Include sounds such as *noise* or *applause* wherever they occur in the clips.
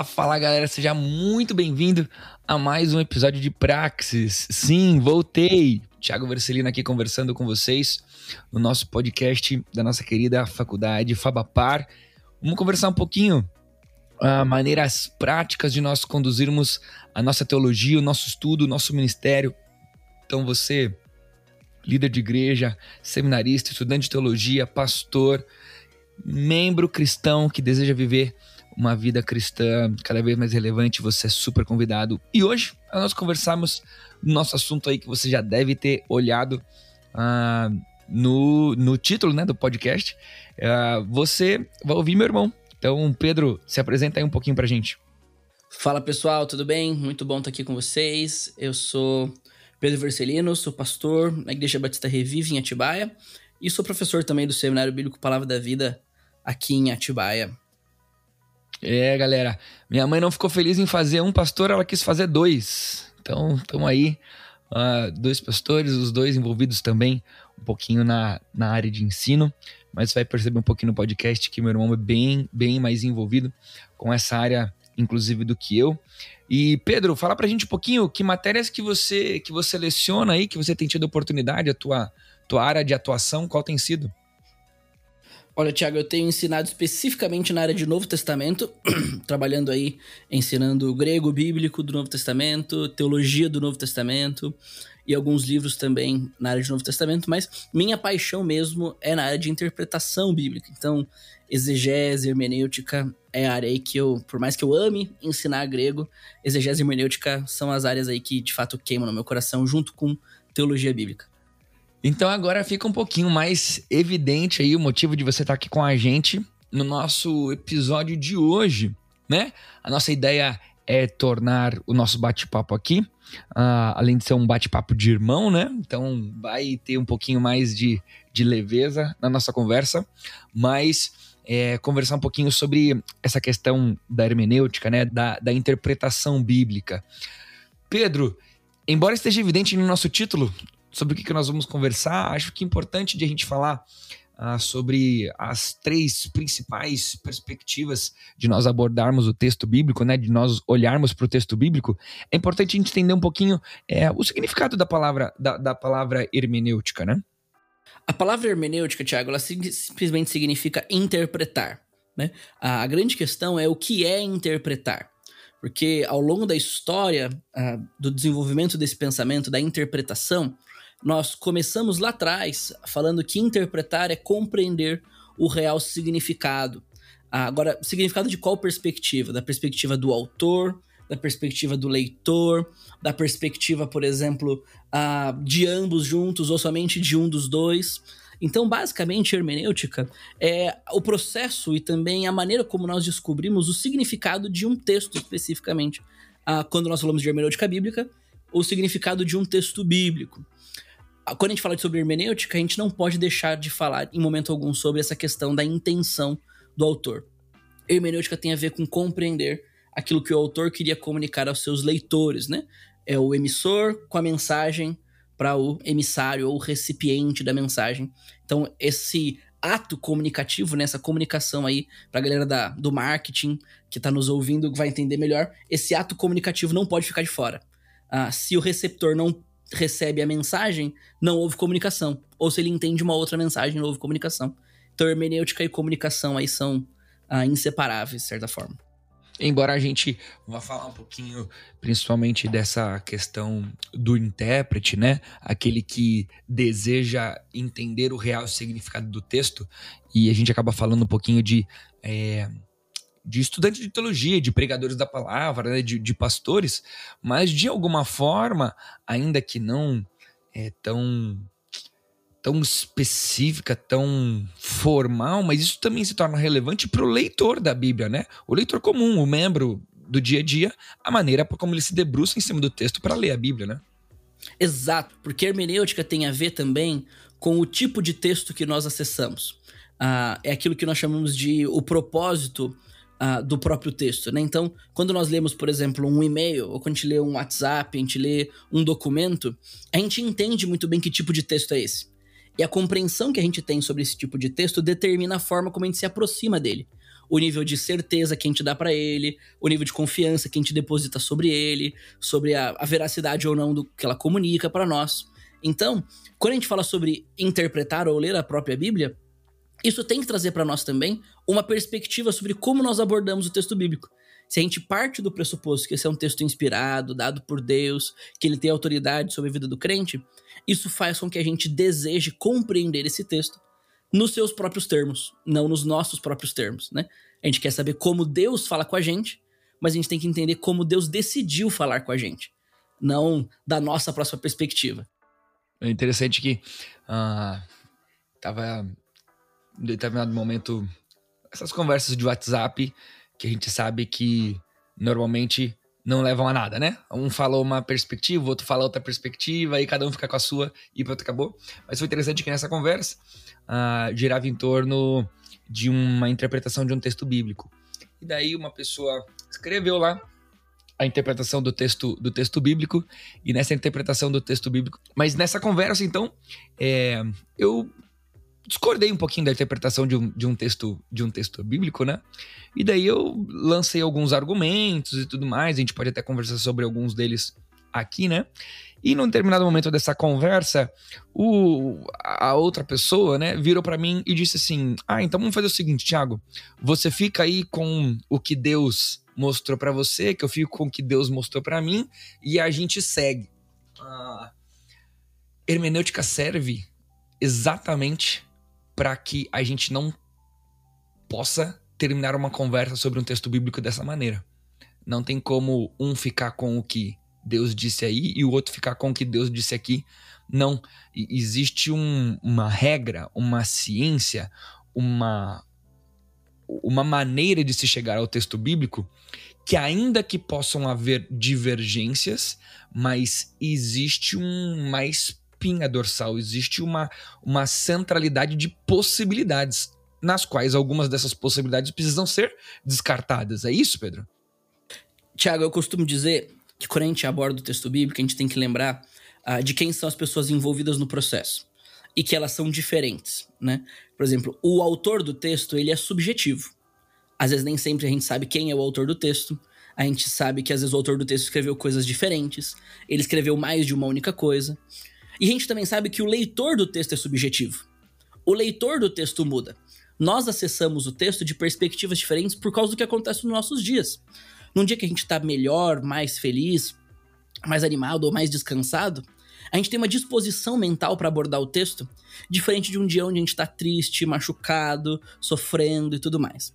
Fala, fala galera, seja muito bem-vindo a mais um episódio de Praxis. Sim, voltei. Thiago Vercelino aqui conversando com vocês no nosso podcast da nossa querida faculdade Fabapar. Vamos conversar um pouquinho uh, maneiras práticas de nós conduzirmos a nossa teologia, o nosso estudo, o nosso ministério. Então você, líder de igreja, seminarista, estudante de teologia, pastor, membro cristão que deseja viver uma vida cristã cada vez mais relevante, você é super convidado. E hoje nós conversamos no nosso assunto aí que você já deve ter olhado uh, no, no título né, do podcast. Uh, você vai ouvir meu irmão. Então, Pedro, se apresenta aí um pouquinho pra gente. Fala pessoal, tudo bem? Muito bom estar aqui com vocês. Eu sou Pedro Vercelino, sou pastor na Igreja Batista Revive em Atibaia e sou professor também do Seminário Bíblico Palavra da Vida aqui em Atibaia. É, galera. Minha mãe não ficou feliz em fazer um pastor, ela quis fazer dois. Então, estamos aí. Uh, dois pastores, os dois envolvidos também um pouquinho na, na área de ensino, mas vai perceber um pouquinho no podcast que meu irmão é bem, bem mais envolvido com essa área, inclusive, do que eu. E Pedro, fala pra gente um pouquinho que matérias que você que você leciona aí, que você tem tido oportunidade, a tua, tua área de atuação, qual tem sido? Olha, Tiago, eu tenho ensinado especificamente na área de Novo Testamento, *clears throat* trabalhando aí, ensinando grego bíblico do Novo Testamento, teologia do Novo Testamento e alguns livros também na área de Novo Testamento, mas minha paixão mesmo é na área de interpretação bíblica. Então, exegese, hermenêutica é a área aí que eu, por mais que eu ame ensinar grego, exegese e hermenêutica são as áreas aí que de fato queimam no meu coração, junto com teologia bíblica. Então agora fica um pouquinho mais evidente aí o motivo de você estar aqui com a gente no nosso episódio de hoje, né? A nossa ideia é tornar o nosso bate-papo aqui, uh, além de ser um bate-papo de irmão, né? Então vai ter um pouquinho mais de, de leveza na nossa conversa, mas é, conversar um pouquinho sobre essa questão da hermenêutica, né? Da, da interpretação bíblica. Pedro, embora esteja evidente no nosso título, sobre o que, que nós vamos conversar. Acho que é importante de a gente falar uh, sobre as três principais perspectivas de nós abordarmos o texto bíblico, né? De nós olharmos para o texto bíblico. É importante a gente entender um pouquinho é, o significado da palavra, da, da palavra hermenêutica, né? A palavra hermenêutica, Tiago, ela simplesmente significa interpretar. Né? A, a grande questão é o que é interpretar. Porque ao longo da história uh, do desenvolvimento desse pensamento, da interpretação, nós começamos lá atrás falando que interpretar é compreender o real significado. Ah, agora, significado de qual perspectiva? Da perspectiva do autor, da perspectiva do leitor, da perspectiva, por exemplo, ah, de ambos juntos ou somente de um dos dois. Então, basicamente, hermenêutica é o processo e também a maneira como nós descobrimos o significado de um texto especificamente. Ah, quando nós falamos de hermenêutica bíblica, o significado de um texto bíblico quando a gente fala sobre hermenêutica, a gente não pode deixar de falar em momento algum sobre essa questão da intenção do autor. Hermenêutica tem a ver com compreender aquilo que o autor queria comunicar aos seus leitores, né? É o emissor com a mensagem para o emissário ou recipiente da mensagem. Então, esse ato comunicativo, né, essa comunicação aí para a galera da, do marketing que está nos ouvindo vai entender melhor, esse ato comunicativo não pode ficar de fora. Ah, se o receptor não recebe a mensagem, não houve comunicação. Ou se ele entende uma outra mensagem, não houve comunicação. Então, hermenêutica e comunicação aí são ah, inseparáveis, de certa forma. Embora a gente vá falar um pouquinho, principalmente dessa questão do intérprete, né? Aquele que deseja entender o real significado do texto, e a gente acaba falando um pouquinho de é, de estudantes de teologia, de pregadores da palavra, né, de, de, pastores, mas de alguma forma, ainda que não é, tão tão específica, tão formal, mas isso também se torna relevante para o leitor da Bíblia, né? O leitor comum, o membro do dia a dia, a maneira como ele se debruça em cima do texto para ler a Bíblia, né? Exato, porque hermenêutica tem a ver também com o tipo de texto que nós acessamos. Ah, é aquilo que nós chamamos de o propósito ah, do próprio texto, né? Então, quando nós lemos, por exemplo, um e-mail, ou quando a gente lê um WhatsApp, a gente lê um documento, a gente entende muito bem que tipo de texto é esse. E a compreensão que a gente tem sobre esse tipo de texto determina a forma como a gente se aproxima dele. O nível de certeza que a gente dá para ele, o nível de confiança que a gente deposita sobre ele, sobre a, a veracidade ou não do que ela comunica para nós. Então, quando a gente fala sobre interpretar ou ler a própria Bíblia, isso tem que trazer para nós também uma perspectiva sobre como nós abordamos o texto bíblico. Se a gente parte do pressuposto que esse é um texto inspirado, dado por Deus, que ele tem autoridade sobre a vida do crente, isso faz com que a gente deseje compreender esse texto nos seus próprios termos, não nos nossos próprios termos, né? A gente quer saber como Deus fala com a gente, mas a gente tem que entender como Deus decidiu falar com a gente, não da nossa próxima perspectiva. É interessante que uh, tava em determinado momento, essas conversas de WhatsApp, que a gente sabe que normalmente não levam a nada, né? Um falou uma perspectiva, o outro fala outra perspectiva, aí cada um fica com a sua e pronto, acabou. Mas foi interessante que nessa conversa uh, girava em torno de uma interpretação de um texto bíblico. E daí uma pessoa escreveu lá a interpretação do texto do texto bíblico e nessa interpretação do texto bíblico. Mas nessa conversa, então, é, eu discordei um pouquinho da interpretação de um, de um texto de um texto bíblico, né? E daí eu lancei alguns argumentos e tudo mais. A gente pode até conversar sobre alguns deles aqui, né? E num determinado momento dessa conversa, o, a outra pessoa, né, virou para mim e disse assim: Ah, então vamos fazer o seguinte, Thiago. Você fica aí com o que Deus mostrou para você, que eu fico com o que Deus mostrou para mim, e a gente segue. A hermenêutica serve exatamente para que a gente não possa terminar uma conversa sobre um texto bíblico dessa maneira. Não tem como um ficar com o que Deus disse aí e o outro ficar com o que Deus disse aqui. Não. Existe um, uma regra, uma ciência, uma, uma maneira de se chegar ao texto bíblico que, ainda que possam haver divergências, mas existe um mais espinha dorsal, existe uma, uma centralidade de possibilidades, nas quais algumas dessas possibilidades precisam ser descartadas. É isso, Pedro? Tiago, eu costumo dizer que quando a gente aborda o texto bíblico, a gente tem que lembrar uh, de quem são as pessoas envolvidas no processo e que elas são diferentes, né? Por exemplo, o autor do texto, ele é subjetivo. Às vezes nem sempre a gente sabe quem é o autor do texto. A gente sabe que às vezes o autor do texto escreveu coisas diferentes, ele escreveu mais de uma única coisa. E a gente também sabe que o leitor do texto é subjetivo. O leitor do texto muda. Nós acessamos o texto de perspectivas diferentes por causa do que acontece nos nossos dias. Num dia que a gente está melhor, mais feliz, mais animado ou mais descansado, a gente tem uma disposição mental para abordar o texto diferente de um dia onde a gente está triste, machucado, sofrendo e tudo mais.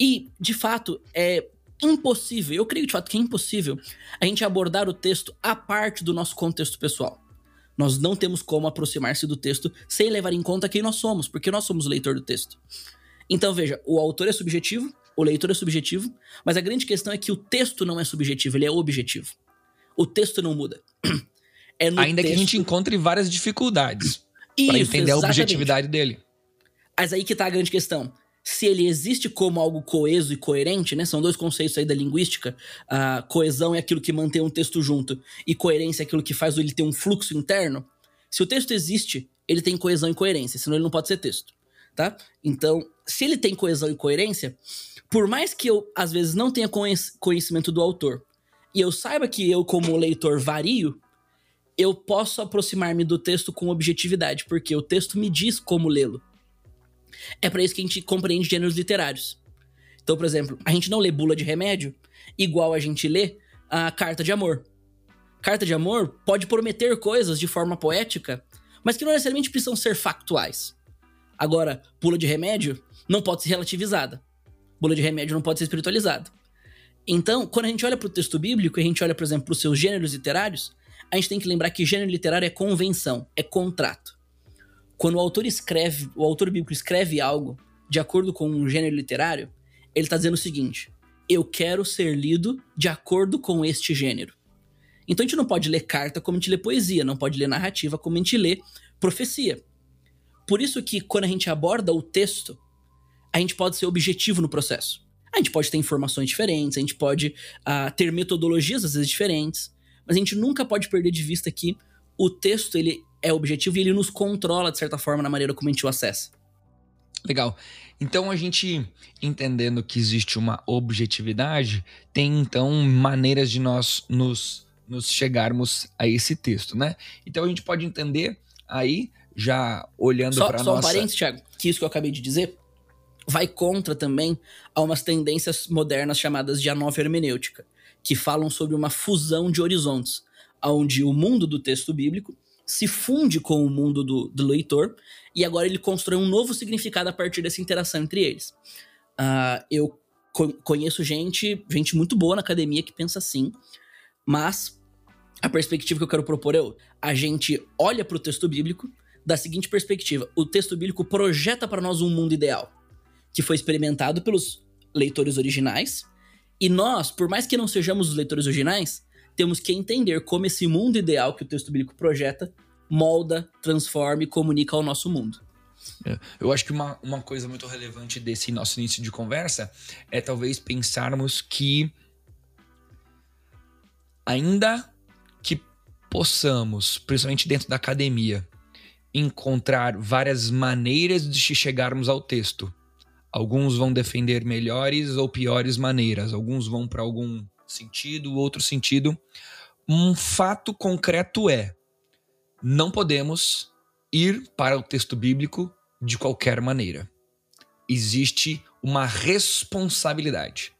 E, de fato, é impossível, eu creio de fato que é impossível a gente abordar o texto a parte do nosso contexto pessoal. Nós não temos como aproximar-se do texto sem levar em conta quem nós somos, porque nós somos o leitor do texto. Então veja, o autor é subjetivo, o leitor é subjetivo, mas a grande questão é que o texto não é subjetivo, ele é objetivo. O texto não muda. *clears throat* É Ainda texto... que a gente encontre várias dificuldades *clears throat* para entender exatamente. a objetividade dele. Mas aí que tá a grande questão se ele existe como algo coeso e coerente, né? São dois conceitos aí da linguística. A coesão é aquilo que mantém um texto junto e coerência é aquilo que faz ele ter um fluxo interno. Se o texto existe, ele tem coesão e coerência, senão ele não pode ser texto, tá? Então, se ele tem coesão e coerência, por mais que eu às vezes não tenha conhecimento do autor e eu saiba que eu como leitor vario, eu posso aproximar-me do texto com objetividade, porque o texto me diz como lê-lo. É para isso que a gente compreende gêneros literários. Então, por exemplo, a gente não lê bula de remédio igual a gente lê a carta de amor. Carta de amor pode prometer coisas de forma poética, mas que não necessariamente precisam ser factuais. Agora, bula de remédio não pode ser relativizada. Bula de remédio não pode ser espiritualizada. Então, quando a gente olha para o texto bíblico e a gente olha, por exemplo, para os seus gêneros literários, a gente tem que lembrar que gênero literário é convenção, é contrato. Quando o autor escreve, o autor bíblico escreve algo de acordo com um gênero literário, ele está dizendo o seguinte: eu quero ser lido de acordo com este gênero. Então a gente não pode ler carta como a gente lê poesia, não pode ler narrativa como a gente lê profecia. Por isso que quando a gente aborda o texto, a gente pode ser objetivo no processo. A gente pode ter informações diferentes, a gente pode uh, ter metodologias às vezes diferentes, mas a gente nunca pode perder de vista que o texto ele é objetivo e ele nos controla de certa forma na maneira como a gente o acessa. Legal. Então a gente entendendo que existe uma objetividade, tem então maneiras de nós nos, nos chegarmos a esse texto, né? Então a gente pode entender aí já olhando para nossa... Só um parênteses, Thiago, que isso que eu acabei de dizer vai contra também a umas tendências modernas chamadas de a nova hermenêutica, que falam sobre uma fusão de horizontes, onde o mundo do texto bíblico se funde com o mundo do, do leitor e agora ele constrói um novo significado a partir dessa interação entre eles. Uh, eu co conheço gente, gente muito boa na academia que pensa assim, mas a perspectiva que eu quero propor é a gente olha para o texto bíblico da seguinte perspectiva: o texto bíblico projeta para nós um mundo ideal que foi experimentado pelos leitores originais. E nós, por mais que não sejamos os leitores originais, temos que entender como esse mundo ideal que o texto bíblico projeta molda, transforma e comunica ao nosso mundo. É, eu acho que uma, uma coisa muito relevante desse nosso início de conversa é talvez pensarmos que, ainda que possamos, principalmente dentro da academia, encontrar várias maneiras de chegarmos ao texto, Alguns vão defender melhores ou piores maneiras, alguns vão para algum sentido, outro sentido. Um fato concreto é: não podemos ir para o texto bíblico de qualquer maneira. Existe uma responsabilidade.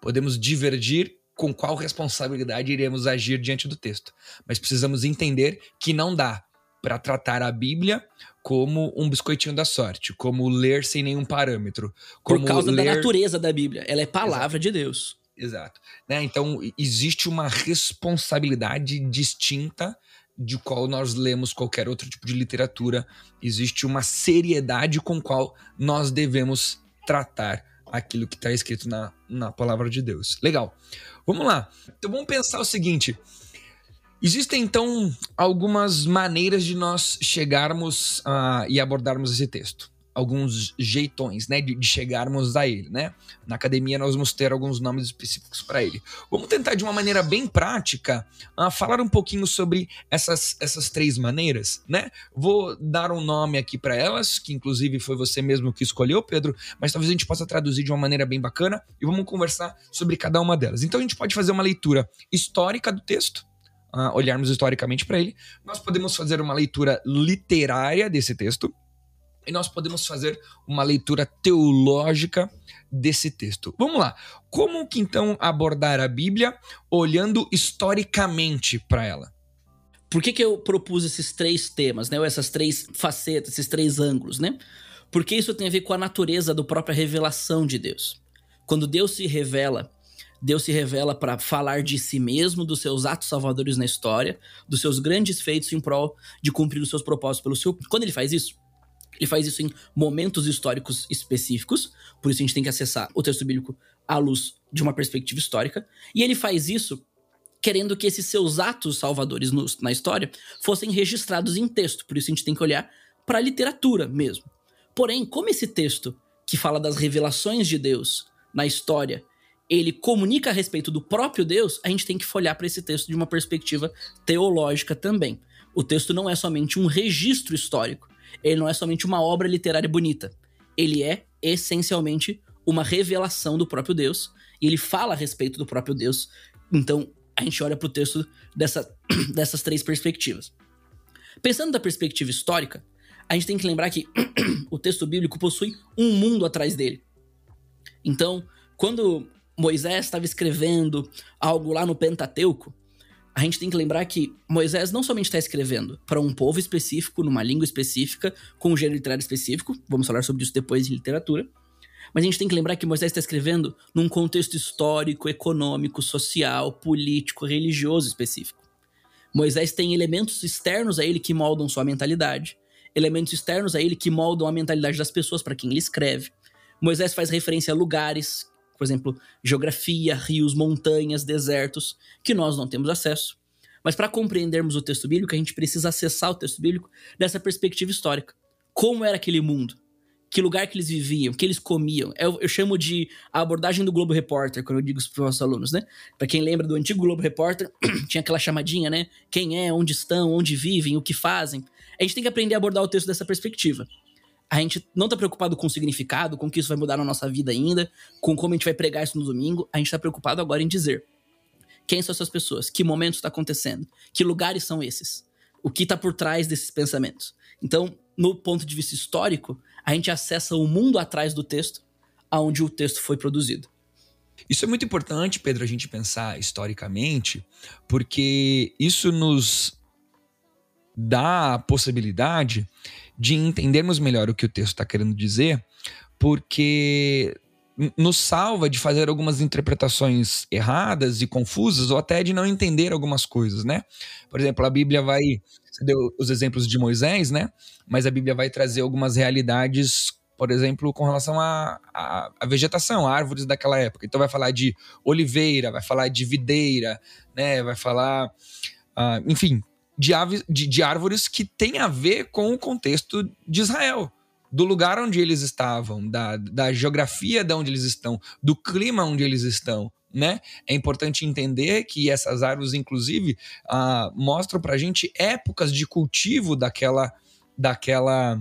Podemos divergir com qual responsabilidade iremos agir diante do texto, mas precisamos entender que não dá para tratar a Bíblia como um biscoitinho da sorte, como ler sem nenhum parâmetro. Por causa ler... da natureza da Bíblia. Ela é palavra Exato. de Deus. Exato. Né? Então, existe uma responsabilidade distinta de qual nós lemos qualquer outro tipo de literatura. Existe uma seriedade com qual nós devemos tratar aquilo que está escrito na, na palavra de Deus. Legal. Vamos lá. Então, vamos pensar o seguinte. Existem então algumas maneiras de nós chegarmos uh, e abordarmos esse texto. Alguns jeitões, né, de, de, chegarmos a ele, né? Na academia nós vamos ter alguns nomes específicos para ele. Vamos tentar de uma maneira bem prática uh, falar um pouquinho sobre essas, essas três maneiras, né? Vou dar um nome aqui para elas, que inclusive foi você mesmo que escolheu, Pedro, mas talvez a gente possa traduzir de uma maneira bem bacana e vamos conversar sobre cada uma delas. Então a gente pode fazer uma leitura histórica do texto, uh, olharmos historicamente para ele, nós podemos fazer uma leitura literária desse texto e nós podemos fazer uma leitura teológica desse texto. Vamos lá. Como que então abordar a Bíblia olhando historicamente para ela? Por que, que eu propus esses três temas, né? Ou essas três facetas, esses três ângulos, né? Porque isso tem a ver com a natureza da própria revelação de Deus. Quando Deus se revela Deus se revela para falar de si mesmo, dos seus atos salvadores na história, dos seus grandes feitos em prol de cumprir os seus propósitos pelo seu. Quando ele faz isso, ele faz isso em momentos históricos específicos, por isso a gente tem que acessar o texto bíblico à luz de uma perspectiva histórica, e ele faz isso querendo que esses seus atos salvadores no, na história fossem registrados em texto, por isso a gente tem que olhar para a literatura mesmo. Porém, como esse texto que fala das revelações de Deus na história ele comunica a respeito do próprio Deus, a gente tem que olhar para esse texto de uma perspectiva teológica também. O texto não é somente um registro histórico, ele não é somente uma obra literária bonita. Ele é essencialmente uma revelação do próprio Deus e ele fala a respeito do próprio Deus. Então, a gente olha para o texto dessa, *clears throat* dessas três perspectivas. Pensando da perspectiva histórica, a gente tem que lembrar que *clears throat* o texto bíblico possui um mundo atrás dele. Então, quando Moisés estava escrevendo algo lá no Pentateuco, a gente tem que lembrar que Moisés não somente está escrevendo para um povo específico, numa língua específica, com um gênero literário específico, vamos falar sobre isso depois em literatura, mas a gente tem que lembrar que Moisés está escrevendo num contexto histórico, econômico, social, político, religioso específico. Moisés tem elementos externos a ele que moldam sua mentalidade, elementos externos a ele que moldam a mentalidade das pessoas para quem ele escreve. Moisés faz referência a lugares, por exemplo, geografia, rios, montanhas, desertos, que nós não temos acesso. Mas para compreendermos o texto bíblico, a gente precisa acessar o texto bíblico dessa perspectiva histórica. Como era aquele mundo? Que lugar que eles viviam? Que eles comiam? Eu, eu chamo de a abordagem do Globo Repórter, quando eu digo isso para os nossos alunos, né? Para quem lembra do antigo Globo Repórter, *clears throat* tinha aquela chamadinha, né? Quem é, onde estão, onde vivem, o que fazem. A gente tem que aprender a abordar o texto dessa perspectiva. A gente não está preocupado com o significado, com o que isso vai mudar na nossa vida ainda, com como a gente vai pregar isso no domingo. A gente está preocupado agora em dizer quem são essas pessoas? Que momento está acontecendo? Que lugares são esses? O que está por trás desses pensamentos? Então, no ponto de vista histórico, a gente acessa o mundo atrás do texto, aonde o texto foi produzido. Isso é muito importante, Pedro, a gente pensar historicamente, porque isso nos dá a possibilidade de entendermos melhor o que o texto está querendo dizer, porque nos salva de fazer algumas interpretações erradas e confusas, ou até de não entender algumas coisas, né? Por exemplo, a Bíblia vai. Você deu os exemplos de Moisés, né? Mas a Bíblia vai trazer algumas realidades, por exemplo, com relação à a, a, vegetação, árvores daquela época. Então vai falar de oliveira, vai falar de videira, né? Vai falar. Uh, enfim, de, aves, de, de árvores que tem a ver com o contexto de Israel do lugar onde eles estavam, da, da geografia de onde eles estão, do clima onde eles estão. Né? É importante entender que essas árvores, inclusive, uh, mostram para a gente épocas de cultivo daquela, daquela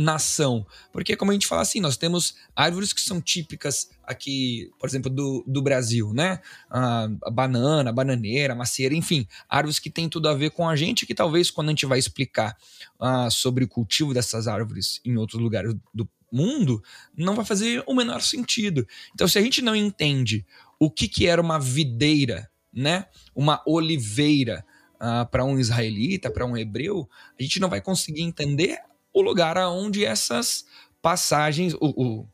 nação. Porque, como a gente fala assim, nós temos árvores que são típicas aqui, por exemplo, do, do Brasil, né? A, a banana, a bananeira, a macieira, enfim, árvores que têm tudo a ver com a gente, que talvez quando a gente vai explicar uh, sobre o cultivo dessas árvores em outros lugares do mundo, não vai fazer o menor sentido. Então, se a gente não entende o que, que era uma videira, né? Uma oliveira, Uh, para um israelita, para um hebreu, a gente não vai conseguir entender o lugar aonde essas passagens, o, o,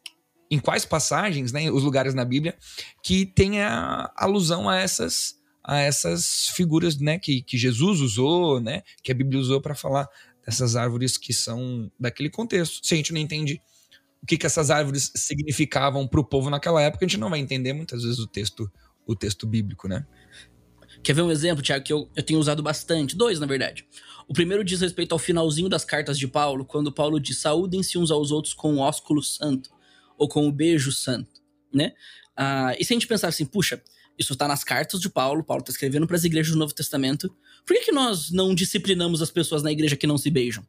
em quais passagens, né, os lugares na Bíblia que tem a alusão a essas a essas figuras, né, que, que Jesus usou, né, que a Bíblia usou para falar dessas árvores que são daquele contexto. Se a gente não entende o que, que essas árvores significavam para o povo naquela época, a gente não vai entender muitas vezes o texto o texto bíblico, né? Quer ver um exemplo, Tiago, que eu, eu tenho usado bastante? Dois, na verdade. O primeiro diz respeito ao finalzinho das cartas de Paulo, quando Paulo diz: saúdem-se uns aos outros com o ósculo santo, ou com o beijo santo, né? Ah, e se a gente pensar assim, puxa, isso está nas cartas de Paulo, Paulo está escrevendo para as igrejas do Novo Testamento, por que, que nós não disciplinamos as pessoas na igreja que não se beijam?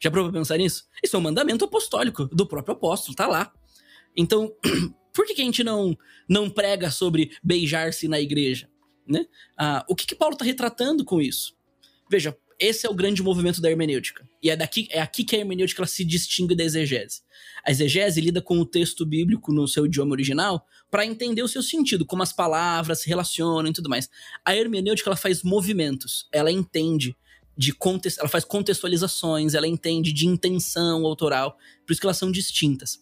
Já provou pensar nisso? Isso é um mandamento apostólico do próprio apóstolo, tá lá. Então, *clears throat* por que, que a gente não, não prega sobre beijar-se na igreja? Né? Ah, o que, que Paulo está retratando com isso? Veja, esse é o grande movimento da hermenêutica. E é, daqui, é aqui que a hermenêutica se distingue da exegese. A exegese lida com o texto bíblico no seu idioma original para entender o seu sentido, como as palavras se relacionam e tudo mais. A hermenêutica ela faz movimentos, ela entende de contexto, ela faz contextualizações, ela entende de intenção autoral, por isso que elas são distintas.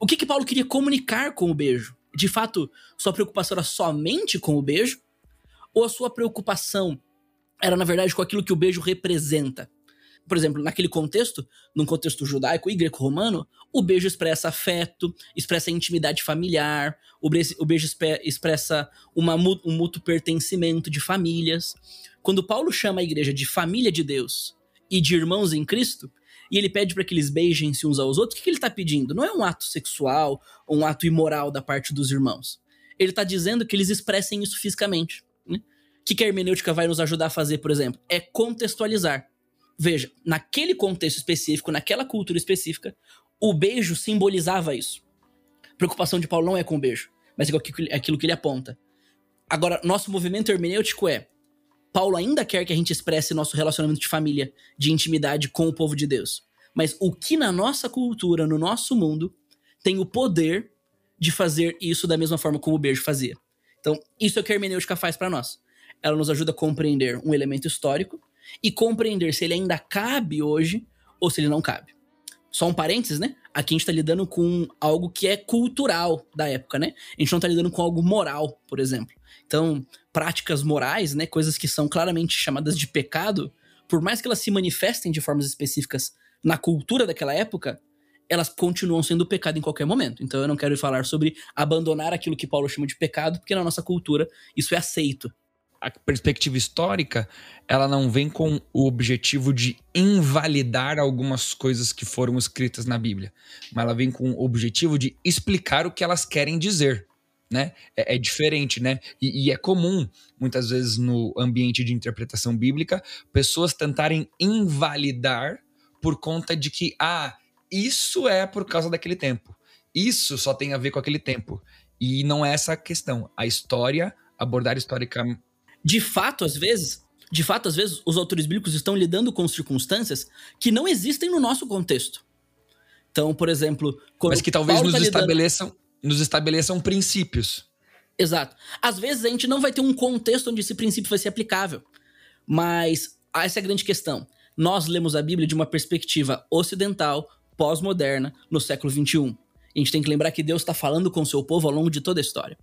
O que que Paulo queria comunicar com o beijo? De fato, sua preocupação era somente com o beijo? Ou a sua preocupação era, na verdade, com aquilo que o beijo representa. Por exemplo, naquele contexto, num contexto judaico e greco-romano, o beijo expressa afeto, expressa intimidade familiar, o beijo, expressa uma, um mútuo pertencimento de famílias. Quando Paulo chama a igreja de família de Deus e de irmãos em Cristo, e ele pede para que eles beijem-se uns aos outros, o que, ele está pedindo? Não é um ato sexual um ato imoral da parte dos irmãos. Ele está dizendo que eles expressem isso fisicamente que, que a hermenêutica vai nos ajudar a fazer, por exemplo? É contextualizar. Veja, naquele contexto específico, naquela cultura específica, o beijo simbolizava isso. A preocupação de Paulo não é com o beijo, mas é aquilo que ele aponta. Agora, nosso movimento hermenêutico é: Paulo ainda quer que a gente expresse nosso relacionamento de família, de intimidade com o povo de Deus. Mas o que na nossa cultura, no nosso mundo, tem o poder de fazer isso da mesma forma como o beijo fazia. Então, isso é o que a hermenêutica faz para nós ela nos ajuda a compreender um elemento histórico e compreender se ele ainda cabe hoje ou se ele não cabe. só um parênteses, né? Aqui a gente tá lidando com algo que é cultural da época, né? A gente não tá lidando com algo moral, por exemplo. Então, práticas morais, né? Coisas que são claramente chamadas de pecado, por mais que elas se manifestem de formas específicas na cultura daquela época, elas continuam sendo pecado em qualquer momento. Então eu não quero falar sobre abandonar aquilo que Paulo chama de pecado, porque na nossa cultura isso é aceito. A perspectiva histórica, ela não vem com o objetivo de invalidar algumas coisas que foram escritas na Bíblia, mas ela vem com o objetivo de explicar o que elas querem dizer. Né? É, é diferente, né? E, e é comum, muitas vezes, no ambiente de interpretação bíblica, pessoas tentarem invalidar por conta de que, ah, isso é por causa daquele tempo. Isso só tem a ver com aquele tempo. E não é essa a questão. A história, abordar histórica. De fato, às vezes, de fato, às vezes, os autores bíblicos estão lidando com circunstâncias que não existem no nosso contexto. Então, por exemplo. Mas que talvez nos, tá estabeleçam, nos estabeleçam princípios. Exato. Às vezes a gente não vai ter um contexto onde esse princípio vai ser aplicável. Mas essa é a grande questão. Nós lemos a Bíblia de uma perspectiva ocidental, pós-moderna no século XXI. A gente tem que lembrar que Deus está falando com o seu povo ao longo de toda a história.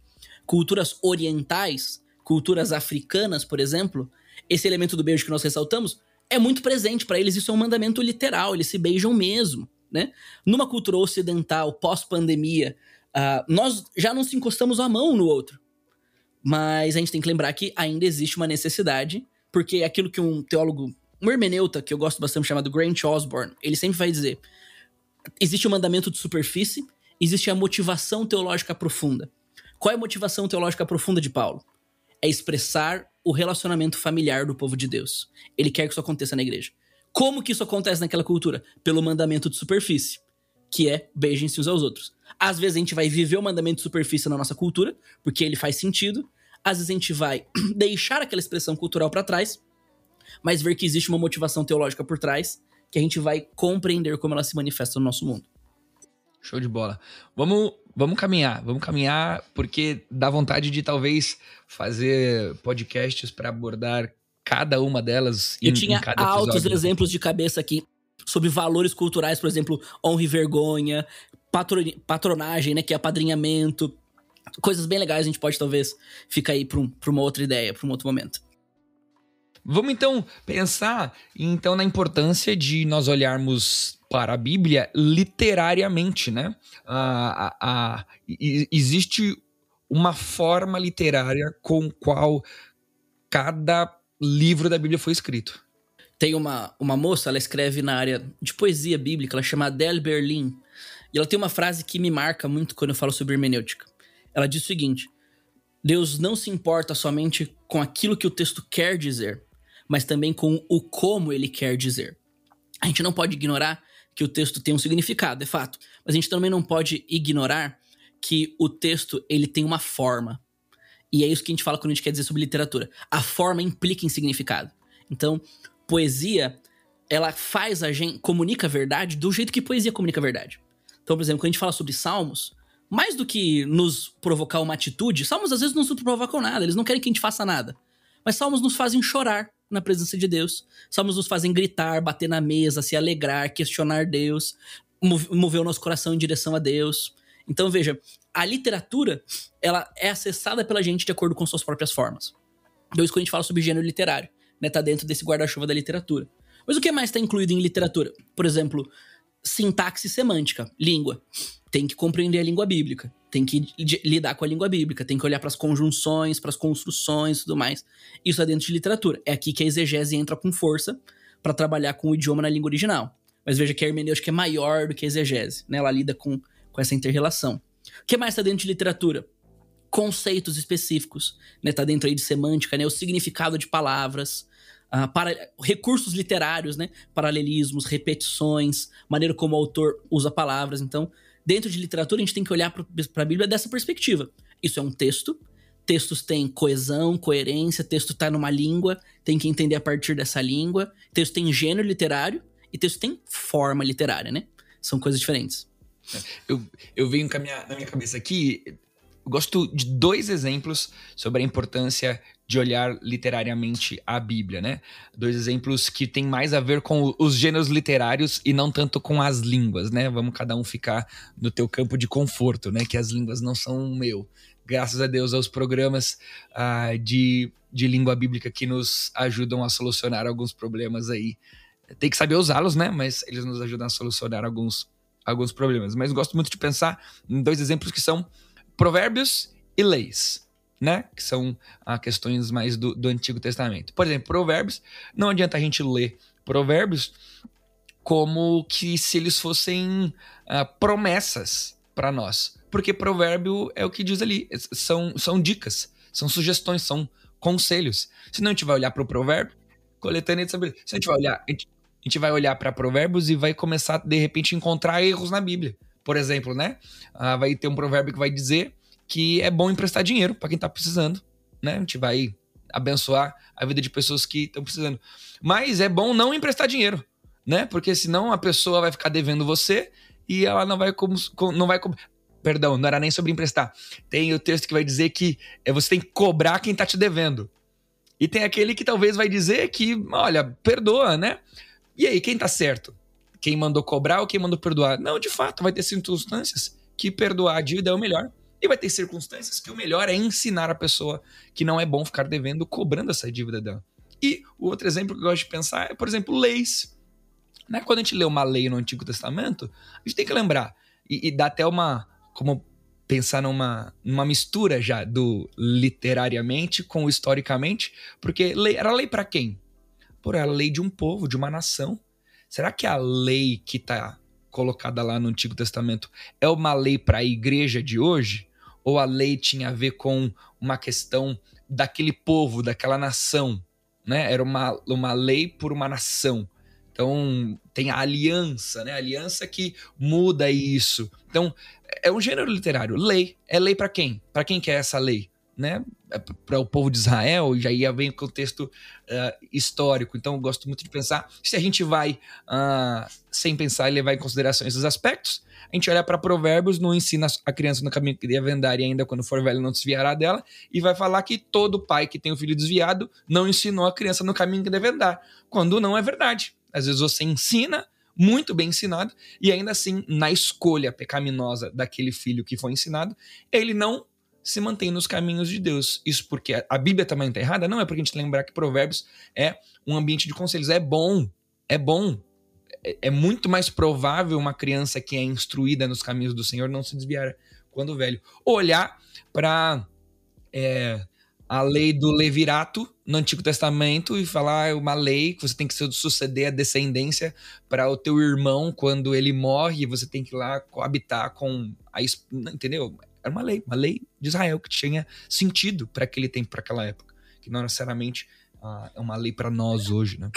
Culturas orientais, culturas africanas, por exemplo, esse elemento do beijo que nós ressaltamos é muito presente para eles. Isso é um mandamento literal, eles se beijam mesmo. Né? Numa cultura ocidental, pós-pandemia, uh, nós já não se encostamos a mão no outro. Mas a gente tem que lembrar que ainda existe uma necessidade, porque aquilo que um teólogo, um hermeneuta que eu gosto bastante, chamado Grant Osborne, ele sempre vai dizer: existe o mandamento de superfície, existe a motivação teológica profunda. Qual é a motivação teológica profunda de Paulo? É expressar o relacionamento familiar do povo de Deus. Ele quer que isso aconteça na igreja. Como que isso acontece naquela cultura? Pelo mandamento de superfície, que é beijem-se uns aos outros. Às vezes a gente vai viver o mandamento de superfície na nossa cultura, porque ele faz sentido. Às vezes a gente vai *clears throat* deixar aquela expressão cultural para trás, mas ver que existe uma motivação teológica por trás que a gente vai compreender como ela se manifesta no nosso mundo. Show de bola. Vamos, vamos caminhar, vamos caminhar, porque dá vontade de talvez fazer podcasts para abordar cada uma delas. Eu em, tinha em altos exemplos de cabeça aqui sobre valores culturais, por exemplo, honra e vergonha, patronagem, né, que é apadrinhamento, coisas bem legais. A gente pode talvez ficar aí para um, uma outra ideia, para um outro momento. Vamos então pensar então na importância de nós olharmos para a Bíblia literariamente, né? Existe uma forma literária com qual cada livro da Bíblia foi escrito. Tem uma, uma moça, ela escreve na área de poesia bíblica, ela chama Adele Berlin, e ela tem uma frase que me marca muito quando eu falo sobre hermenêutica. Ela diz o seguinte: Deus não se importa somente com aquilo que o texto quer dizer, mas também com o como ele quer dizer. A gente não pode ignorar que o texto tem um significado, é fato, mas a gente também não pode ignorar que o texto ele tem uma forma. E é isso que a gente fala quando a gente quer dizer sobre literatura. A forma implica em significado. Então, poesia, ela faz a gente comunica a verdade do jeito que poesia comunica a verdade. Então, por exemplo, quando a gente fala sobre salmos, mais do que nos provocar uma atitude, salmos às vezes não nos provocam nada, eles não querem que a gente faça nada. Mas salmos nos fazem chorar na presença de Deus. Salmos nos fazem gritar, bater na mesa, se alegrar, questionar Deus, mover o nosso coração em direção a Deus. Então veja, a literatura ela é acessada pela gente de acordo com suas próprias formas. Então quando a gente fala sobre gênero literário, né, tá dentro desse guarda-chuva da literatura. Mas o que mais está incluído em literatura? Por exemplo, sintaxe semântica, língua. Tem que compreender a língua bíblica, tem que lidar com a língua bíblica, tem que olhar para as conjunções, para as construções e tudo mais. Isso é dentro de literatura. É aqui que a exegese entra com força para trabalhar com o idioma na língua original. Mas veja que a hermenêutica é maior do que a exegese, né? Ela lida com, com essa inter-relação. O que mais está dentro de literatura? Conceitos específicos, né? Tá dentro aí de semântica, né? O significado de palavras, uh, para, recursos literários, né? Paralelismos, repetições, maneira como o autor usa palavras. Então, dentro de literatura, a gente tem que olhar para a Bíblia dessa perspectiva. Isso é um texto, textos têm coesão, coerência, texto está numa língua, tem que entender a partir dessa língua, texto tem gênero literário e texto tem forma literária, né? São coisas diferentes. Eu, eu venho minha, na minha cabeça aqui eu gosto de dois exemplos sobre a importância de olhar literariamente a Bíblia, né? Dois exemplos que têm mais a ver com os gêneros literários e não tanto com as línguas, né? Vamos cada um ficar no teu campo de conforto, né? Que as línguas não são o meu. Graças a Deus aos programas uh, de, de língua bíblica que nos ajudam a solucionar alguns problemas aí. Tem que saber usá-los, né? Mas eles nos ajudam a solucionar alguns, alguns problemas. Mas gosto muito de pensar em dois exemplos que são provérbios e leis né? Que são ah, questões mais do, do Antigo Testamento. Por exemplo, Provérbios, não adianta a gente ler Provérbios como que se eles fossem ah, promessas para nós. Porque provérbio é o que diz ali, são, são dicas, são sugestões, são conselhos. Se não a gente vai olhar para o provérbio, coletânea de sabedoria. Se a gente vai olhar, a gente, a gente vai olhar para provérbios e vai começar de repente a encontrar erros na Bíblia. Por exemplo, né? Ah, vai ter um provérbio que vai dizer que é bom emprestar dinheiro para quem tá precisando, né? A gente vai abençoar a vida de pessoas que estão precisando. Mas é bom não emprestar dinheiro, né? Porque senão a pessoa vai ficar devendo você e ela não vai como não vai perdão, não era nem sobre emprestar. Tem o texto que vai dizer que é, você tem que cobrar quem tá te devendo. E tem aquele que talvez vai dizer que, olha, perdoa, né? E aí, quem tá certo? Quem mandou cobrar ou quem mandou perdoar? Não, de fato, vai ter circunstâncias que perdoar a dívida é o melhor. E vai ter circunstâncias que o melhor é ensinar a pessoa que não é bom ficar devendo, cobrando essa dívida dela. E o outro exemplo que eu gosto de pensar é, por exemplo, leis. Né? Quando a gente lê uma lei no Antigo Testamento, a gente tem que lembrar, e, e dá até uma. como pensar numa, numa mistura já do literariamente com historicamente, porque lei, era lei para quem? Por era lei de um povo, de uma nação. Será que a lei que está colocada lá no Antigo Testamento é uma lei para a igreja de hoje? ou a lei tinha a ver com uma questão daquele povo, daquela nação, né? Era uma, uma lei por uma nação. Então, tem a aliança, né? A aliança que muda isso. Então, é um gênero literário. Lei. É lei para quem? Para quem que é essa lei? Né? Para o povo de Israel, e aí vem o contexto uh, histórico. Então, eu gosto muito de pensar se a gente vai, uh, sem pensar e levar em consideração esses aspectos, a gente olha para Provérbios, não ensina a criança no caminho que deve andar e ainda quando for velho não desviará dela, e vai falar que todo pai que tem o filho desviado não ensinou a criança no caminho que deve andar, quando não é verdade. Às vezes você ensina, muito bem ensinado, e ainda assim, na escolha pecaminosa daquele filho que foi ensinado, ele não se mantém nos caminhos de Deus. Isso porque a Bíblia também está errada? Não, é porque a gente lembrar que Provérbios é um ambiente de conselhos. É bom, é bom é, é muito mais provável uma criança que é instruída nos caminhos do Senhor não se desviar quando velho. Olhar para é, a lei do levirato no Antigo Testamento e falar ah, uma lei que você tem que suceder a descendência para o teu irmão quando ele morre e você tem que ir lá coabitar com a entendeu? Era uma lei, uma lei de Israel que tinha sentido para aquele tempo, para aquela época, que não necessariamente é uma lei para nós hoje, né?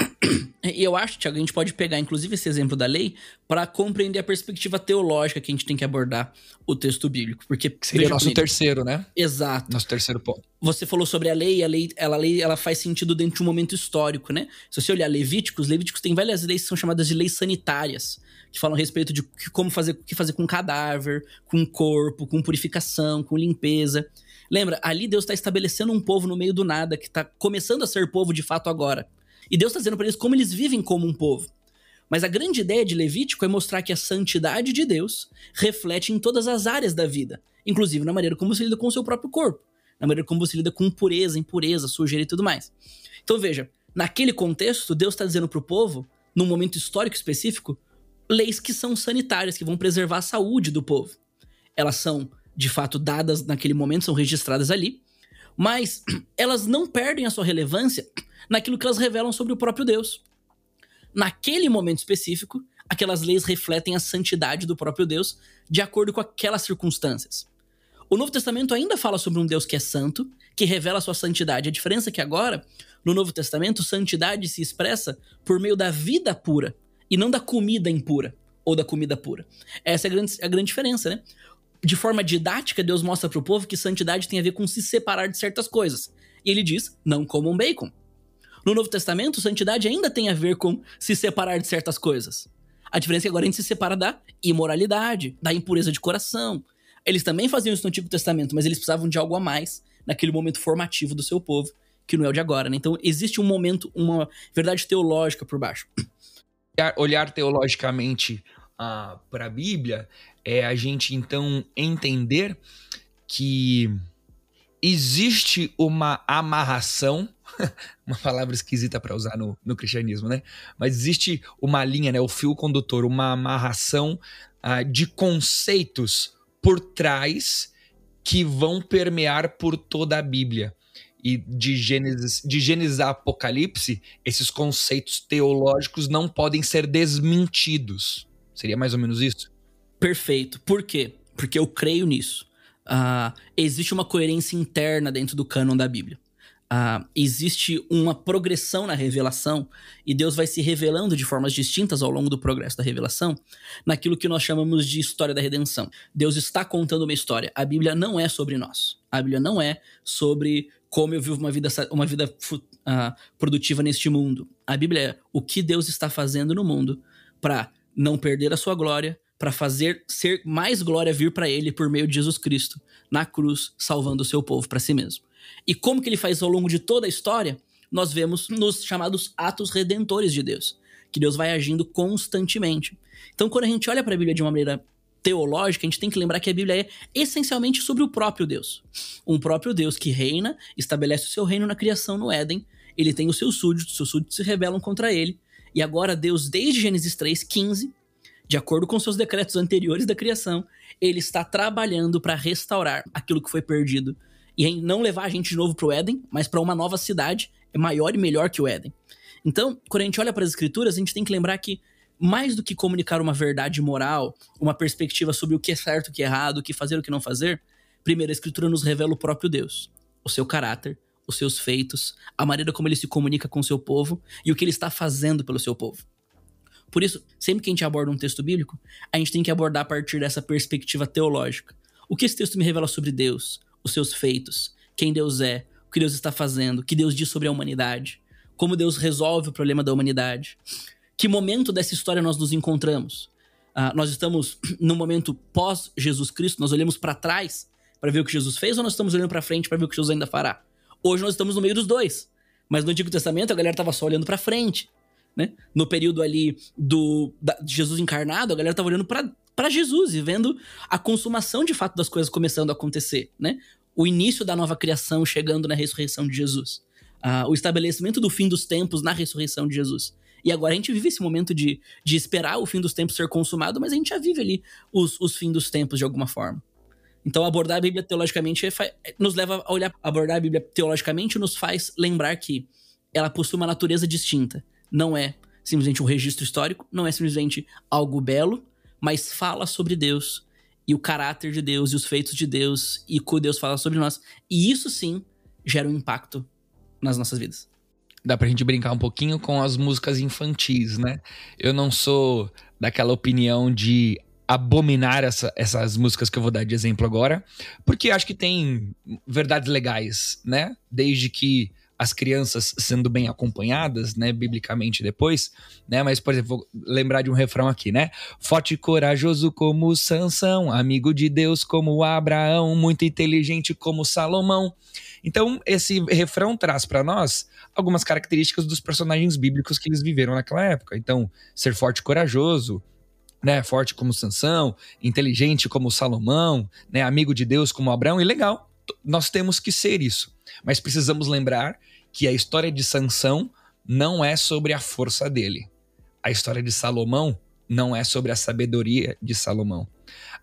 E eu acho, Tiago, a gente pode pegar, inclusive, esse exemplo da lei para compreender a perspectiva teológica que a gente tem que abordar o texto bíblico. Porque que seria nosso comigo. terceiro, né? Exato. Nosso terceiro ponto. Você falou sobre a lei, a lei, ela, a lei, ela faz sentido dentro de um momento histórico, né? Se você olhar Levíticos, Levíticos tem várias leis que são chamadas de leis sanitárias, que falam a respeito de como fazer, o que fazer com cadáver, com corpo, com purificação, com limpeza. Lembra, ali Deus está estabelecendo um povo no meio do nada, que está começando a ser povo de fato agora. E Deus está dizendo para eles como eles vivem como um povo. Mas a grande ideia de Levítico é mostrar que a santidade de Deus reflete em todas as áreas da vida, inclusive na maneira como você lida com o seu próprio corpo, na maneira como você lida com pureza, impureza, sujeira e tudo mais. Então veja, naquele contexto, Deus está dizendo para o povo, num momento histórico específico, leis que são sanitárias, que vão preservar a saúde do povo. Elas são de fato dadas naquele momento, são registradas ali, mas *clears throat* elas não perdem a sua relevância naquilo que elas revelam sobre o próprio Deus. Naquele momento específico, aquelas leis refletem a santidade do próprio Deus de acordo com aquelas circunstâncias. O Novo Testamento ainda fala sobre um Deus que é santo, que revela a sua santidade. A diferença é que agora, no Novo Testamento, santidade se expressa por meio da vida pura e não da comida impura ou da comida pura. Essa é a grande, a grande diferença, né? de forma didática, Deus mostra para o povo que santidade tem a ver com se separar de certas coisas. E ele diz: não comam bacon. No Novo Testamento, santidade ainda tem a ver com se separar de certas coisas. A diferença é que agora a gente se separa da imoralidade, da impureza de coração. Eles também faziam isso no Antigo Testamento, mas eles precisavam de algo a mais naquele momento formativo do seu povo, que não é o de agora, né? Então existe um momento, uma verdade teológica por baixo. Olhar teologicamente uh, para a Bíblia é a gente então entender que existe uma amarração, *laughs* uma palavra esquisita para usar no, no, cristianismo, né? Mas existe uma linha, né? O fio condutor, uma amarração uh, de conceitos por trás que vão permear por toda a Bíblia. E de Gênesis, de Gênesis a Apocalipse, esses conceitos teológicos não podem ser desmentidos. Seria mais ou menos isso? Perfeito. Por quê? Porque eu creio nisso. Uh, existe uma coerência interna dentro do cânon da Bíblia. Uh, existe uma progressão na revelação e Deus vai se revelando de formas distintas ao longo do progresso da revelação naquilo que nós chamamos de história da redenção. Deus está contando uma história. A Bíblia não é sobre nós. A Bíblia não é sobre como eu vivo uma vida, uma vida uh, produtiva neste mundo. A Bíblia é o que Deus está fazendo no mundo para não perder a sua glória, para fazer ser mais glória vir para ele por meio de Jesus Cristo na cruz, salvando o seu povo para si mesmo. E como que ele faz ao longo de toda a história? Nós vemos nos chamados atos redentores de Deus, que Deus vai agindo constantemente. Então, quando a gente olha para a Bíblia de uma maneira teológica, a gente tem que lembrar que a Bíblia é essencialmente sobre o próprio Deus. Um próprio Deus que reina, estabelece o seu reino na criação no Éden, ele tem os seus súditos, os seus súditos se rebelam contra ele, e agora Deus, desde Gênesis 3, 15, de acordo com seus decretos anteriores da criação, ele está trabalhando para restaurar aquilo que foi perdido e não levar a gente de novo para o Éden, mas para uma nova cidade é maior e melhor que o Éden. Então, quando a gente olha para as escrituras, a gente tem que lembrar que mais do que comunicar uma verdade moral, uma perspectiva sobre o que é certo, o que é errado, o que fazer, o que não fazer, primeiro a escritura nos revela o próprio Deus, o seu caráter, os seus feitos, a maneira como ele se comunica com o seu povo e o que ele está fazendo pelo seu povo. Por isso, sempre que a gente aborda um texto bíblico, a gente tem que abordar a partir dessa perspectiva teológica. O que esse texto me revela sobre Deus, os seus feitos, quem Deus é, o que Deus está fazendo, o que Deus diz sobre a humanidade, como Deus resolve o problema da humanidade. Que momento dessa história nós nos encontramos? Uh, nós estamos *clears throat* no momento pós Jesus Cristo, nós olhamos para trás para ver o que Jesus fez ou nós estamos olhando para frente para ver o que Jesus ainda fará? Hoje nós estamos no meio dos dois. Mas no Antigo Testamento a galera estava só olhando para frente né? No período ali do da, de Jesus encarnado, a galera tava olhando para Jesus e vendo a consumação de fato das coisas começando a acontecer, né? O início da nova criação chegando na ressurreição de Jesus. Uh, o estabelecimento do fim dos tempos na ressurreição de Jesus. E agora a gente vive esse momento de, de esperar o fim dos tempos ser consumado, mas a gente já vive ali os, os fins dos tempos de alguma forma. Então, abordar a Bíblia teologicamente é, nos leva a olhar. Abordar a Bíblia teologicamente nos faz lembrar que ela possui uma natureza distinta não é simplesmente um registro histórico, não é simplesmente algo belo, mas fala sobre Deus e o caráter de Deus e os feitos de Deus e o que Deus fala sobre nós. E isso sim gera um impacto nas nossas vidas. Dá pra gente brincar um pouquinho com as músicas infantis, né? Eu não sou daquela opinião de abominar essa, essas músicas que eu vou dar de exemplo agora, porque acho que tem verdades legais, né? Desde que as crianças sendo bem acompanhadas, né, biblicamente depois, né? Mas, por exemplo, vou lembrar de um refrão aqui, né? Forte e corajoso como Sansão, amigo de Deus como Abraão, muito inteligente como Salomão. Então, esse refrão traz para nós algumas características dos personagens bíblicos que eles viveram naquela época. Então, ser forte e corajoso, né, forte como Sansão, inteligente como Salomão, né, amigo de Deus como Abraão, e legal, nós temos que ser isso. Mas precisamos lembrar que a história de Sansão não é sobre a força dele. A história de Salomão não é sobre a sabedoria de Salomão.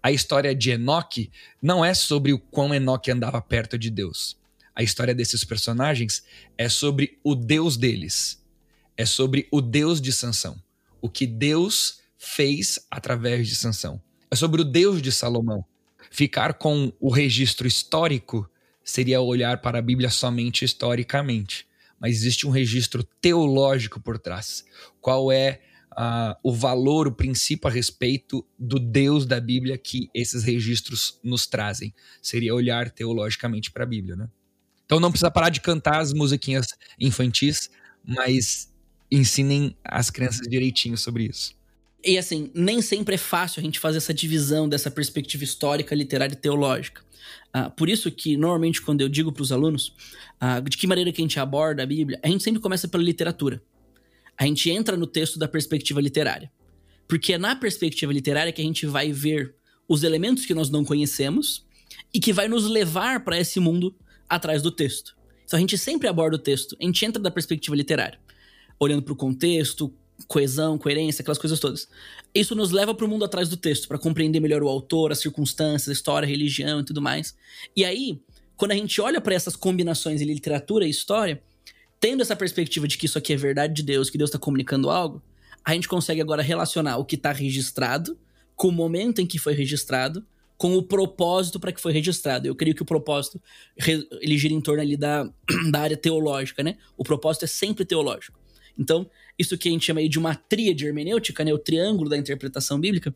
A história de Enoque não é sobre o quão Enoque andava perto de Deus. A história desses personagens é sobre o Deus deles. É sobre o Deus de Sansão. O que Deus fez através de Sansão. É sobre o Deus de Salomão. Ficar com o registro histórico seria olhar para a Bíblia somente historicamente, mas existe um registro teológico por trás. Qual é uh, o valor, o princípio a respeito do Deus da Bíblia que esses registros nos trazem? Seria olhar teologicamente para a Bíblia, né? Então não precisa parar de cantar as musiquinhas infantis, mas ensinem as crianças direitinho sobre isso. E assim, nem sempre é fácil a gente fazer essa divisão dessa perspectiva histórica, literária e teológica. Uh, por isso que, normalmente, quando eu digo para os alunos uh, de que maneira que a gente aborda a Bíblia, a gente sempre começa pela literatura. A gente entra no texto da perspectiva literária. Porque é na perspectiva literária que a gente vai ver os elementos que nós não conhecemos e que vai nos levar para esse mundo atrás do texto. Então a gente sempre aborda o texto, a gente entra da perspectiva literária, olhando para o contexto, coesão, coerência, aquelas coisas todas. Isso nos leva para o mundo atrás do texto, para compreender melhor o autor, as circunstâncias, a história, a religião e tudo mais. E aí, quando a gente olha para essas combinações de literatura e história, tendo essa perspectiva de que isso aqui é verdade de Deus, que Deus está comunicando algo, a gente consegue agora relacionar o que está registrado com o momento em que foi registrado, com o propósito para que foi registrado. Eu creio que o propósito ele gira em torno ali da, *clears throat* da área teológica, né? O propósito é sempre teológico. Então, isso que a gente chama aí de uma tríade hermenêutica, né? O triângulo da interpretação bíblica,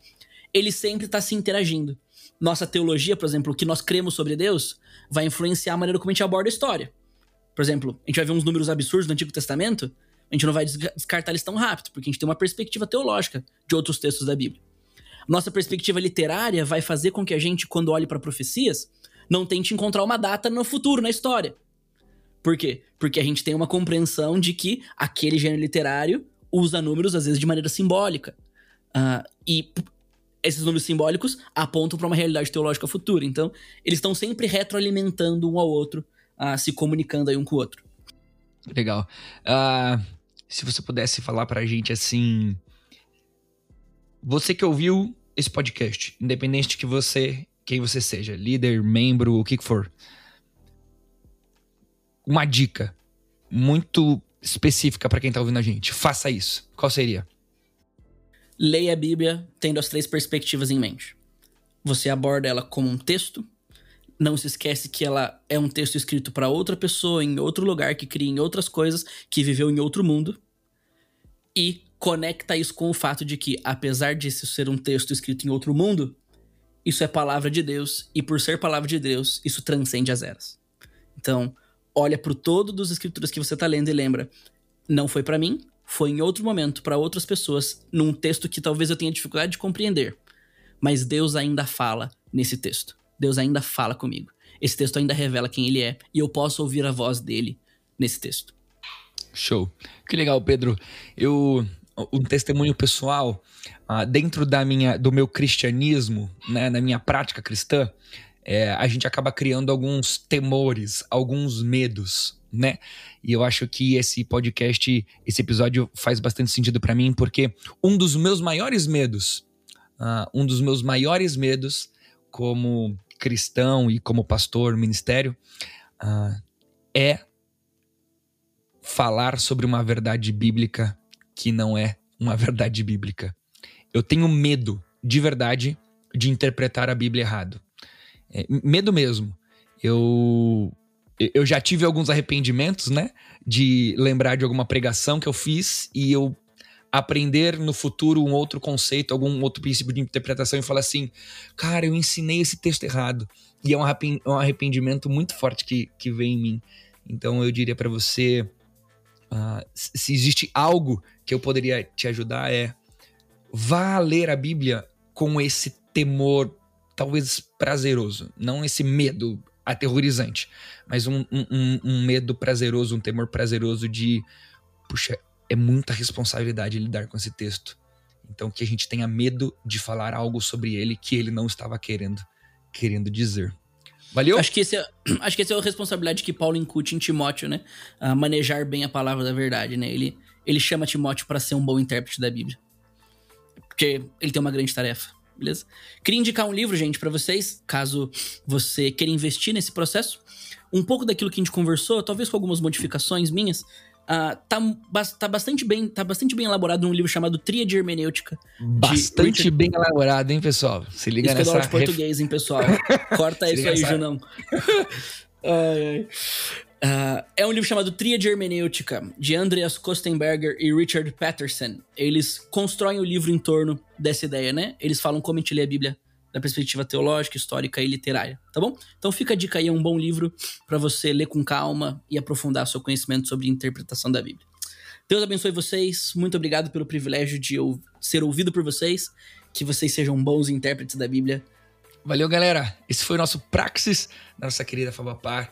ele sempre está se interagindo. Nossa teologia, por exemplo, o que nós cremos sobre Deus, vai influenciar a maneira como a gente aborda a história. Por exemplo, a gente vai ver uns números absurdos do Antigo Testamento, a gente não vai descartar eles tão rápido, porque a gente tem uma perspectiva teológica de outros textos da Bíblia. Nossa perspectiva literária vai fazer com que a gente, quando olhe para profecias, não tente encontrar uma data no futuro, na história. Por quê? Porque a gente tem uma compreensão de que aquele gênero literário usa números, às vezes, de maneira simbólica. Uh, e esses números simbólicos apontam para uma realidade teológica futura. Então, eles estão sempre retroalimentando um ao outro, uh, se comunicando aí um com o outro. Legal. Uh, se você pudesse falar para a gente assim. Você que ouviu esse podcast, independente de que você, quem você seja, líder, membro, o que for uma dica muito específica para quem tá ouvindo a gente. Faça isso. Qual seria? Leia a Bíblia tendo as três perspectivas em mente. Você aborda ela como um texto. Não se esquece que ela é um texto escrito para outra pessoa em outro lugar que cria em outras coisas, que viveu em outro mundo. E conecta isso com o fato de que, apesar de isso ser um texto escrito em outro mundo, isso é palavra de Deus e por ser palavra de Deus, isso transcende as eras. Então, olha para o todo dos escrituras que você está lendo e lembra, não foi para mim, foi em outro momento para outras pessoas, num texto que talvez eu tenha dificuldade de compreender, mas Deus ainda fala nesse texto. Deus ainda fala comigo. Esse texto ainda revela quem ele é e eu posso ouvir a voz dele nesse texto. Show. Que legal, Pedro. Eu um testemunho pessoal uh, dentro da minha do meu cristianismo, né, na minha prática cristã, é, a gente acaba criando alguns temores, alguns medos, né? E eu acho que esse podcast, esse episódio faz bastante sentido para mim, porque um dos meus maiores medos, uh, um dos meus maiores medos como cristão e como pastor, ministério, uh, é falar sobre uma verdade bíblica que não é uma verdade bíblica. Eu tenho medo, de verdade, de interpretar a Bíblia errado. É, medo mesmo. Eu eu já tive alguns arrependimentos, né? De lembrar de alguma pregação que eu fiz e eu aprender no futuro um outro conceito, algum outro princípio de interpretação e falar assim, cara, eu ensinei esse texto errado. E é um arrependimento muito forte que, que vem em mim. Então eu diria para você, uh, se existe algo que eu poderia te ajudar é vá ler a Bíblia com esse temor talvez prazeroso, não esse medo aterrorizante, mas um, um, um medo prazeroso, um temor prazeroso de, puxa, é muita responsabilidade lidar com esse texto. Então que a gente tenha medo de falar algo sobre ele que ele não estava querendo querendo dizer. Valeu? Acho que esse é, *clears throat* acho que essa é a responsabilidade que Paulo incute em Timóteo, né? A manejar bem a palavra da verdade, né? Ele, ele chama Timóteo para ser um bom intérprete da Bíblia. Porque ele tem uma grande tarefa beleza? Queria indicar um livro, gente, para vocês, caso você queira investir nesse processo. Um pouco daquilo que a gente conversou, talvez com algumas modificações minhas, Uh, tá, tá, bastante bem, tá bastante bem elaborado num livro chamado Tríade Hermenêutica. Bastante Richard... bem elaborado, hein, pessoal? Se liga isso nessa... de português, hein, pessoal? *laughs* Corta isso aí, nessa... Junão. *laughs* ai, ai. Uh, é um livro chamado Tríade Hermenêutica, de Andreas Kostenberger e Richard Patterson. Eles constroem o livro em torno dessa ideia, né? Eles falam como a gente lê a Bíblia da perspectiva teológica, histórica e literária, tá bom? Então fica a dica aí, é um bom livro para você ler com calma e aprofundar seu conhecimento sobre interpretação da Bíblia. Deus abençoe vocês, muito obrigado pelo privilégio de ser ouvido por vocês, que vocês sejam bons intérpretes da Bíblia. Valeu, galera. Esse foi o nosso Praxis, da nossa querida Fabapar.